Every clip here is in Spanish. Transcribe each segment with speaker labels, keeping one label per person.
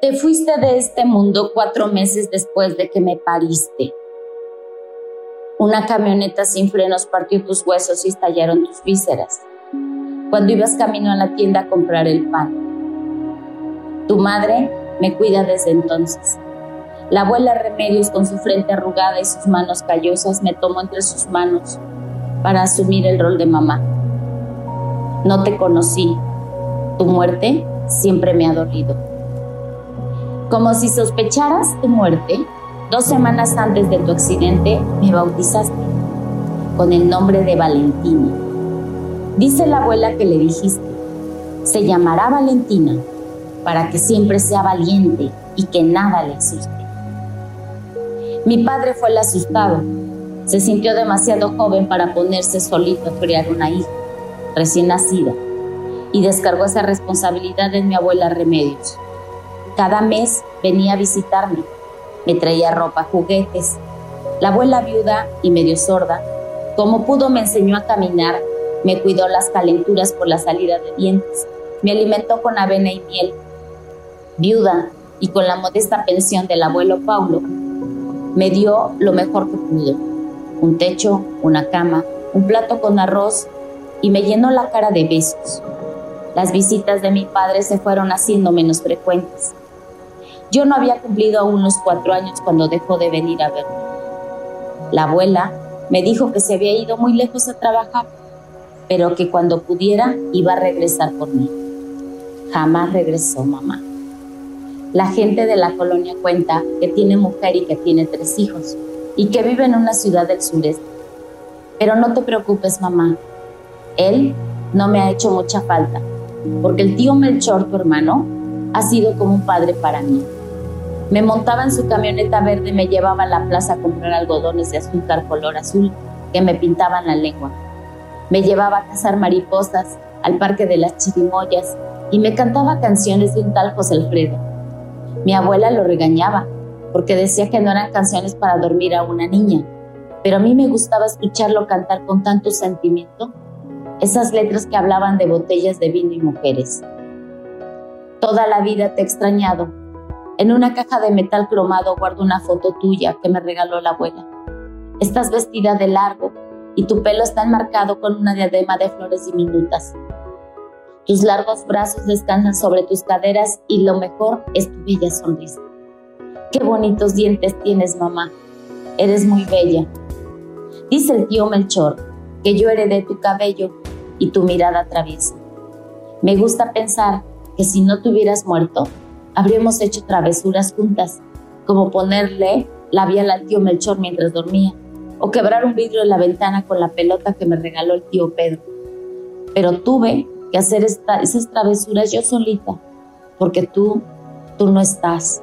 Speaker 1: Te fuiste de este mundo cuatro meses después de que me pariste. Una camioneta sin frenos partió tus huesos y estallaron tus vísceras. Cuando ibas camino a la tienda a comprar el pan. Tu madre me cuida desde entonces. La abuela Remedios, con su frente arrugada y sus manos callosas, me tomó entre sus manos para asumir el rol de mamá. No te conocí. Tu muerte siempre me ha dolido. Como si sospecharas tu muerte, dos semanas antes de tu accidente me bautizaste con el nombre de Valentina. Dice la abuela que le dijiste, se llamará Valentina para que siempre sea valiente y que nada le asuste. Mi padre fue el asustado. Se sintió demasiado joven para ponerse solito a criar una hija recién nacida y descargó esa responsabilidad en mi abuela Remedios. Cada mes venía a visitarme, me traía ropa, juguetes. La abuela viuda y medio sorda, como pudo me enseñó a caminar, me cuidó las calenturas por la salida de dientes, me alimentó con avena y miel. Viuda y con la modesta pensión del abuelo Paulo, me dio lo mejor que pudo. Un techo, una cama, un plato con arroz y me llenó la cara de besos. Las visitas de mi padre se fueron haciendo menos frecuentes. Yo no había cumplido aún los cuatro años cuando dejó de venir a verme. La abuela me dijo que se había ido muy lejos a trabajar, pero que cuando pudiera iba a regresar por mí. Jamás regresó mamá. La gente de la colonia cuenta que tiene mujer y que tiene tres hijos y que vive en una ciudad del sureste. Pero no te preocupes, mamá. Él no me ha hecho mucha falta, porque el tío Melchor, tu hermano, ha sido como un padre para mí. Me montaba en su camioneta verde y me llevaba a la plaza a comprar algodones de azúcar color azul que me pintaban la lengua. Me llevaba a cazar mariposas al parque de las chirimoyas y me cantaba canciones de un tal José Alfredo mi abuela lo regañaba porque decía que no eran canciones para dormir a una niña, pero a mí me gustaba escucharlo cantar con tanto sentimiento esas letras que hablaban de botellas de vino y mujeres. Toda la vida te he extrañado. En una caja de metal cromado guardo una foto tuya que me regaló la abuela. Estás vestida de largo y tu pelo está enmarcado con una diadema de flores diminutas. Tus largos brazos descansan sobre tus caderas y lo mejor es tu bella sonrisa. Qué bonitos dientes tienes, mamá. Eres muy bella. Dice el tío Melchor que yo heredé tu cabello y tu mirada traviesa. Me gusta pensar que si no te hubieras muerto, habríamos hecho travesuras juntas, como ponerle labial al tío Melchor mientras dormía, o quebrar un vidrio en la ventana con la pelota que me regaló el tío Pedro. Pero tuve que hacer esas travesuras yo solita, porque tú, tú no estás.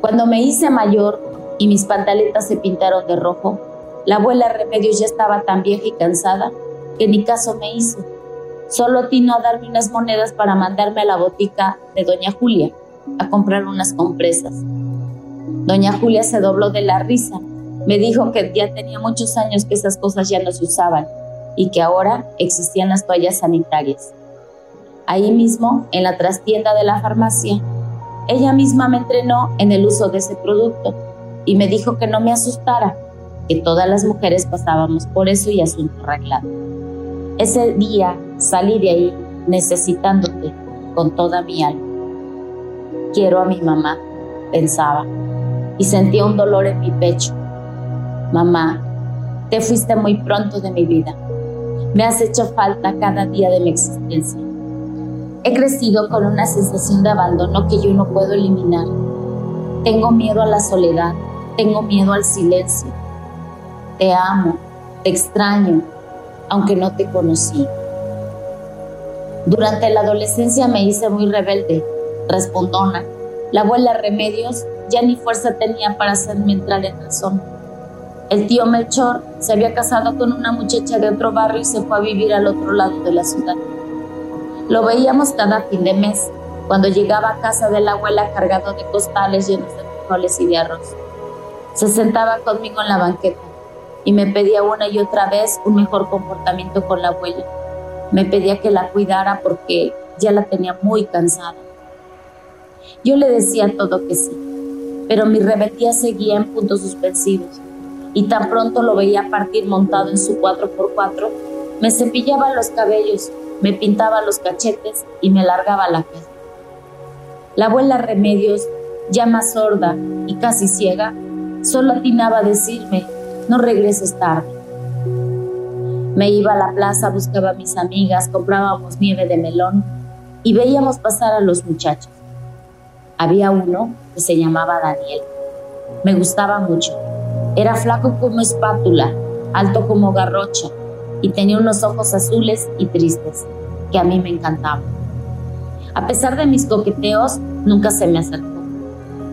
Speaker 1: Cuando me hice mayor y mis pantaletas se pintaron de rojo, la abuela Remedios ya estaba tan vieja y cansada que ni caso me hizo. Solo atinó a darme unas monedas para mandarme a la botica de Doña Julia a comprar unas compresas. Doña Julia se dobló de la risa. Me dijo que ya tenía muchos años que esas cosas ya no se usaban y que ahora existían las toallas sanitarias. Ahí mismo, en la trastienda de la farmacia, ella misma me entrenó en el uso de ese producto y me dijo que no me asustara, que todas las mujeres pasábamos por eso y asunto arreglado. Ese día salí de ahí necesitándote con toda mi alma. Quiero a mi mamá, pensaba, y sentía un dolor en mi pecho. Mamá, te fuiste muy pronto de mi vida me has hecho falta cada día de mi existencia. He crecido con una sensación de abandono que yo no puedo eliminar. Tengo miedo a la soledad, tengo miedo al silencio. Te amo, te extraño, aunque no te conocí. Durante la adolescencia me hice muy rebelde, respondona. La abuela Remedios ya ni fuerza tenía para hacerme entrar en razón el tío Melchor se había casado con una muchacha de otro barrio y se fue a vivir al otro lado de la ciudad. Lo veíamos cada fin de mes, cuando llegaba a casa de la abuela cargado de costales llenos de frijoles y de arroz. Se sentaba conmigo en la banqueta y me pedía una y otra vez un mejor comportamiento con la abuela. Me pedía que la cuidara porque ya la tenía muy cansada. Yo le decía todo que sí, pero mi rebeldía seguía en puntos suspensivos y tan pronto lo veía partir montado en su 4x4, me cepillaba los cabellos, me pintaba los cachetes y me largaba la casa. La abuela Remedios, ya más sorda y casi ciega, solo atinaba a decirme, no regreses tarde. Me iba a la plaza, buscaba a mis amigas, comprábamos nieve de melón y veíamos pasar a los muchachos. Había uno que se llamaba Daniel. Me gustaba mucho. Era flaco como espátula, alto como garrocha y tenía unos ojos azules y tristes que a mí me encantaban. A pesar de mis coqueteos, nunca se me acercó.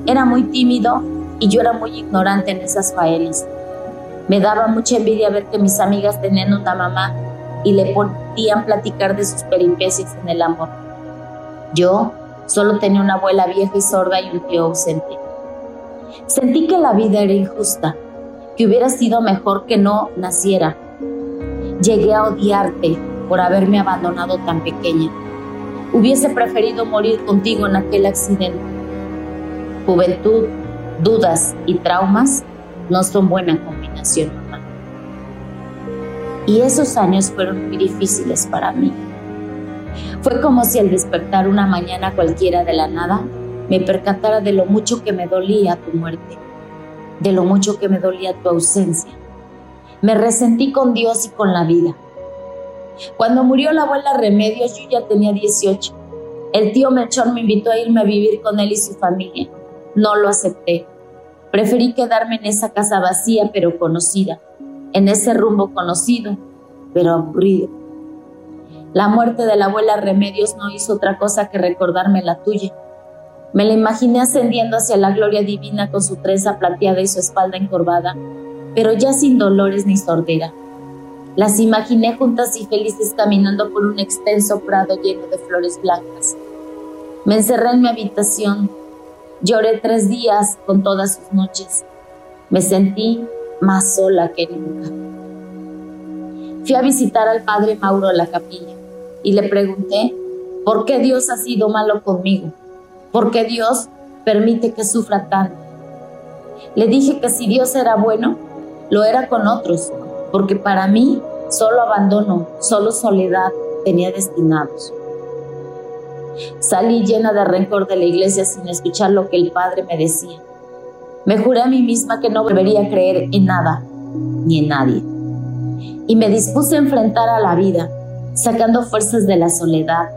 Speaker 1: Era muy tímido y yo era muy ignorante en esas faenas. Me daba mucha envidia ver que mis amigas tenían una mamá y le podían platicar de sus peripecias en el amor. Yo solo tenía una abuela vieja y sorda y un tío ausente. Sentí que la vida era injusta, que hubiera sido mejor que no naciera. Llegué a odiarte por haberme abandonado tan pequeña. Hubiese preferido morir contigo en aquel accidente. Juventud, dudas y traumas no son buena Y esos años fueron muy difíciles para mí. Fue como si al despertar una mañana cualquiera de la nada me percatara de lo mucho que me dolía tu muerte, de lo mucho que me dolía tu ausencia. Me resentí con Dios y con la vida. Cuando murió la abuela Remedios yo ya tenía 18. El tío Melchor me invitó a irme a vivir con él y su familia. No lo acepté. Preferí quedarme en esa casa vacía pero conocida, en ese rumbo conocido pero aburrido. La muerte de la abuela Remedios no hizo otra cosa que recordarme la tuya. Me la imaginé ascendiendo hacia la gloria divina con su trenza plateada y su espalda encorvada, pero ya sin dolores ni sordera. Las imaginé juntas y felices caminando por un extenso prado lleno de flores blancas. Me encerré en mi habitación. Lloré tres días con todas sus noches. Me sentí más sola que nunca. Fui a visitar al padre Mauro a la capilla y le pregunté por qué Dios ha sido malo conmigo, por qué Dios permite que sufra tanto. Le dije que si Dios era bueno, lo era con otros, porque para mí solo abandono, solo soledad tenía destinados. Salí llena de rencor de la iglesia sin escuchar lo que el Padre me decía. Me juré a mí misma que no volvería a creer en nada ni en nadie. Y me dispuse a enfrentar a la vida, sacando fuerzas de la soledad,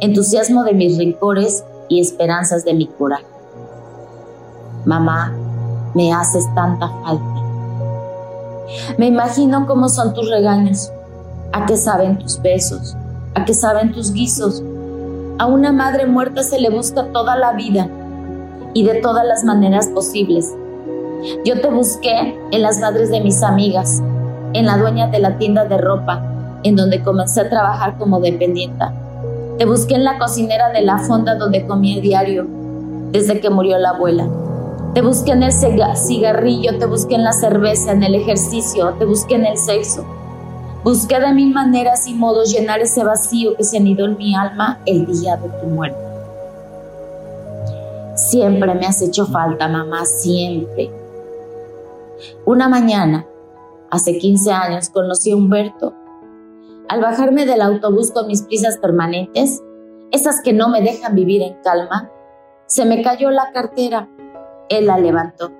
Speaker 1: entusiasmo de mis rencores y esperanzas de mi coraje. Mamá, me haces tanta falta. Me imagino cómo son tus regaños, a qué saben tus besos, a qué saben tus guisos. A una madre muerta se le busca toda la vida y de todas las maneras posibles. Yo te busqué en las madres de mis amigas, en la dueña de la tienda de ropa, en donde comencé a trabajar como dependienta. Te busqué en la cocinera de la fonda donde comía diario, desde que murió la abuela. Te busqué en el cigarrillo, te busqué en la cerveza, en el ejercicio, te busqué en el sexo. Busqué de mil maneras y modos llenar ese vacío que se anidó en mi alma el día de tu muerte. Siempre me has hecho falta, mamá, siempre. Una mañana, hace 15 años, conocí a Humberto. Al bajarme del autobús con mis prisas permanentes, esas que no me dejan vivir en calma, se me cayó la cartera él la levantó.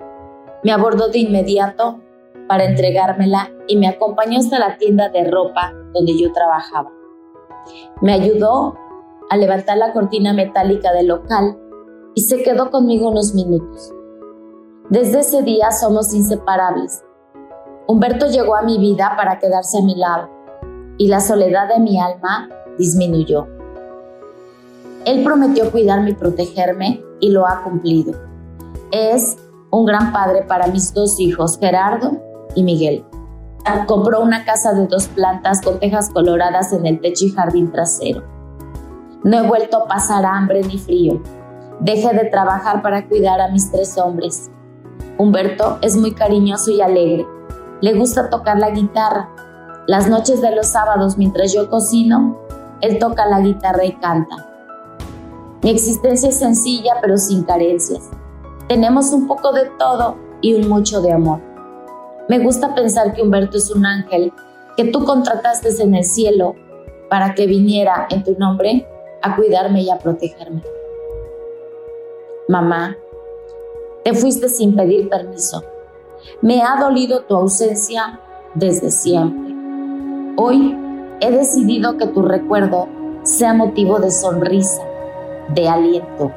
Speaker 1: Me abordó de inmediato para entregármela y me acompañó hasta la tienda de ropa donde yo trabajaba. Me ayudó a levantar la cortina metálica del local y se quedó conmigo unos minutos. Desde ese día somos inseparables. Humberto llegó a mi vida para quedarse a mi lado y la soledad de mi alma disminuyó. Él prometió cuidarme y protegerme y lo ha cumplido es un gran padre para mis dos hijos, Gerardo y Miguel. Compró una casa de dos plantas con tejas coloradas en el techo y jardín trasero. No he vuelto a pasar hambre ni frío. Dejé de trabajar para cuidar a mis tres hombres. Humberto es muy cariñoso y alegre. Le gusta tocar la guitarra. Las noches de los sábados mientras yo cocino, él toca la guitarra y canta. Mi existencia es sencilla pero sin carencias. Tenemos un poco de todo y un mucho de amor. Me gusta pensar que Humberto es un ángel que tú contrataste en el cielo para que viniera en tu nombre a cuidarme y a protegerme. Mamá, te fuiste sin pedir permiso. Me ha dolido tu ausencia desde siempre. Hoy he decidido que tu recuerdo sea motivo de sonrisa, de aliento,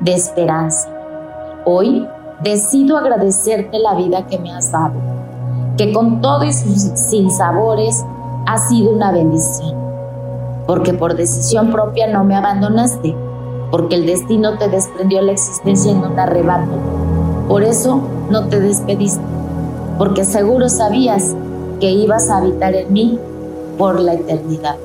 Speaker 1: de esperanza. Hoy decido agradecerte la vida que me has dado, que con todo y sus sinsabores ha sido una bendición, porque por decisión propia no me abandonaste, porque el destino te desprendió la existencia en un arrebato. Por eso no te despediste, porque seguro sabías que ibas a habitar en mí por la eternidad.